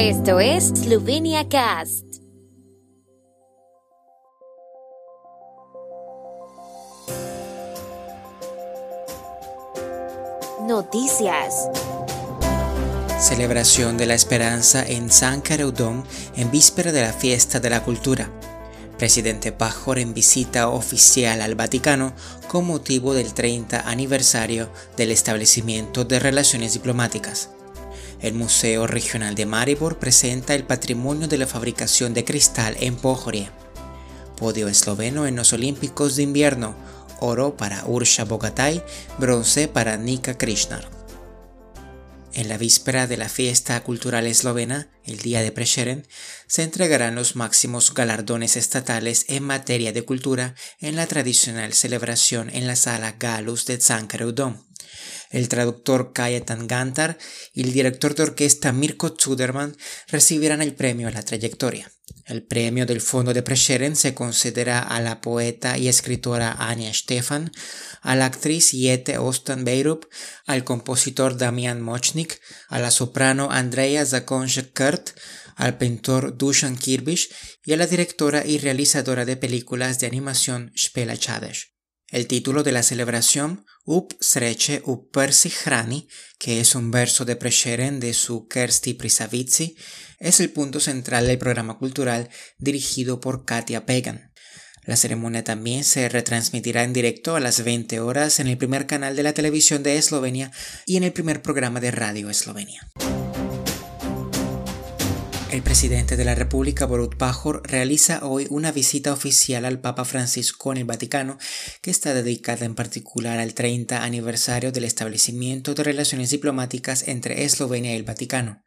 Esto es Slovenia Cast. Noticias. Celebración de la esperanza en San Careudón en víspera de la fiesta de la cultura. Presidente Pajor en visita oficial al Vaticano con motivo del 30 aniversario del establecimiento de relaciones diplomáticas. El Museo Regional de Maribor presenta el patrimonio de la fabricación de cristal en Pojorie. Podio esloveno en los Olímpicos de invierno, oro para Ursha Bogatay, bronce para Nika Krishnar. En la víspera de la fiesta cultural eslovena, el día de Prešeren, se entregarán los máximos galardones estatales en materia de cultura en la tradicional celebración en la sala Galus de Zankareudom el traductor Kajetan Gantar y el director de orquesta Mirko Zuderman recibirán el premio a la trayectoria. El premio del Fondo de Prešeren se concederá a la poeta y escritora Anya Stefan, a la actriz Jete Ostan Beirup, al compositor Damian Mochnik, a la soprano Andrea zakonja kurt al pintor Dusan Kirbish y a la directora y realizadora de películas de animación Spela Chades. El título de la celebración, Up Sreche Up Persi Hrani, que es un verso de Prešeren de su Kersti Prisavitsi, es el punto central del programa cultural dirigido por Katia Pegan. La ceremonia también se retransmitirá en directo a las 20 horas en el primer canal de la televisión de Eslovenia y en el primer programa de radio Eslovenia. El presidente de la República, Borut Pajor, realiza hoy una visita oficial al Papa Francisco en el Vaticano, que está dedicada en particular al 30 aniversario del establecimiento de relaciones diplomáticas entre Eslovenia y el Vaticano.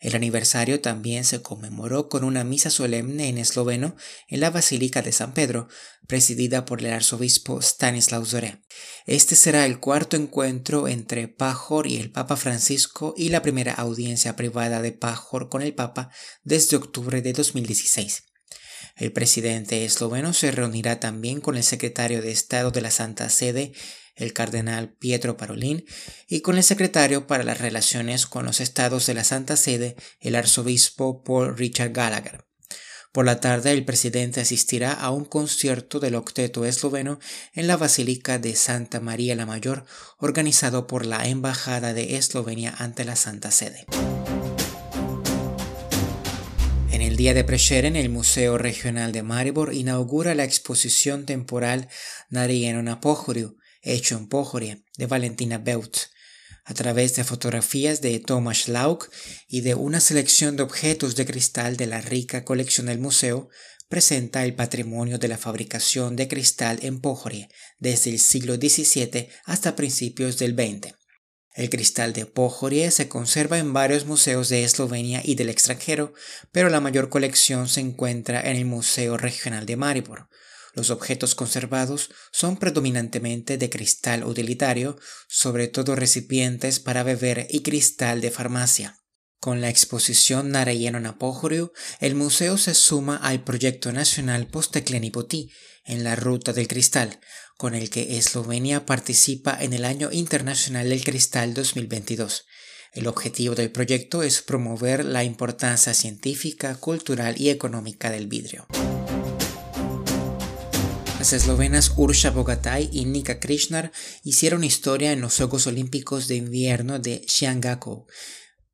El aniversario también se conmemoró con una misa solemne en esloveno en la Basílica de San Pedro, presidida por el arzobispo Stanislav Zore. Este será el cuarto encuentro entre Pajor y el Papa Francisco y la primera audiencia privada de Pajor con el Papa desde octubre de 2016. El presidente esloveno se reunirá también con el secretario de Estado de la Santa Sede, el cardenal Pietro Parolin, y con el secretario para las relaciones con los estados de la Santa Sede, el arzobispo Paul Richard Gallagher. Por la tarde el presidente asistirá a un concierto del octeto esloveno en la Basílica de Santa María la Mayor, organizado por la Embajada de Eslovenia ante la Santa Sede. En el día de Prešeren, el Museo Regional de Maribor inaugura la exposición temporal Narieno Pohoriu, hecho en Pojorie, de Valentina Beut, a través de fotografías de Thomas Lauk y de una selección de objetos de cristal de la rica colección del museo, presenta el patrimonio de la fabricación de cristal en Pojorie desde el siglo XVII hasta principios del XX. El cristal de Pojorie se conserva en varios museos de Eslovenia y del extranjero, pero la mayor colección se encuentra en el Museo Regional de Maribor, los objetos conservados son predominantemente de cristal utilitario, sobre todo recipientes para beber y cristal de farmacia. Con la exposición Narayeno Napohoriu, el museo se suma al proyecto nacional Posteklenipoti en la Ruta del Cristal, con el que Eslovenia participa en el Año Internacional del Cristal 2022. El objetivo del proyecto es promover la importancia científica, cultural y económica del vidrio. Las eslovenas Ursha Bogatay y Nika Krishnar hicieron historia en los Juegos Olímpicos de Invierno de Xiangako.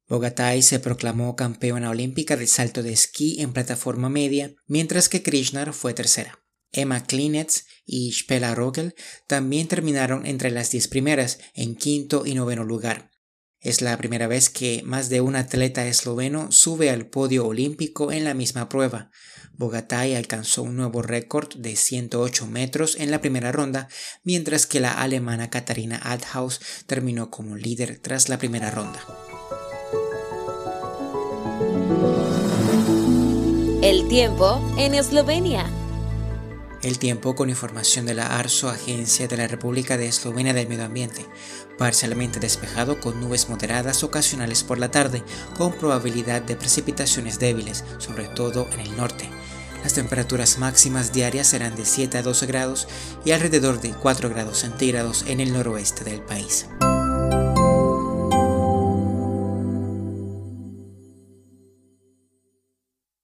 Bogatay se proclamó campeona olímpica del salto de esquí en plataforma media, mientras que Krishnar fue tercera. Emma Klinetz y Spela Rogel también terminaron entre las diez primeras, en quinto y noveno lugar. Es la primera vez que más de un atleta esloveno sube al podio olímpico en la misma prueba. Bogatay alcanzó un nuevo récord de 108 metros en la primera ronda, mientras que la alemana Katharina Althaus terminó como líder tras la primera ronda. El tiempo en Eslovenia. El tiempo con información de la ARSO, Agencia de la República de Eslovenia del Medio Ambiente. Parcialmente despejado con nubes moderadas ocasionales por la tarde, con probabilidad de precipitaciones débiles, sobre todo en el norte. Las temperaturas máximas diarias serán de 7 a 12 grados y alrededor de 4 grados centígrados en el noroeste del país.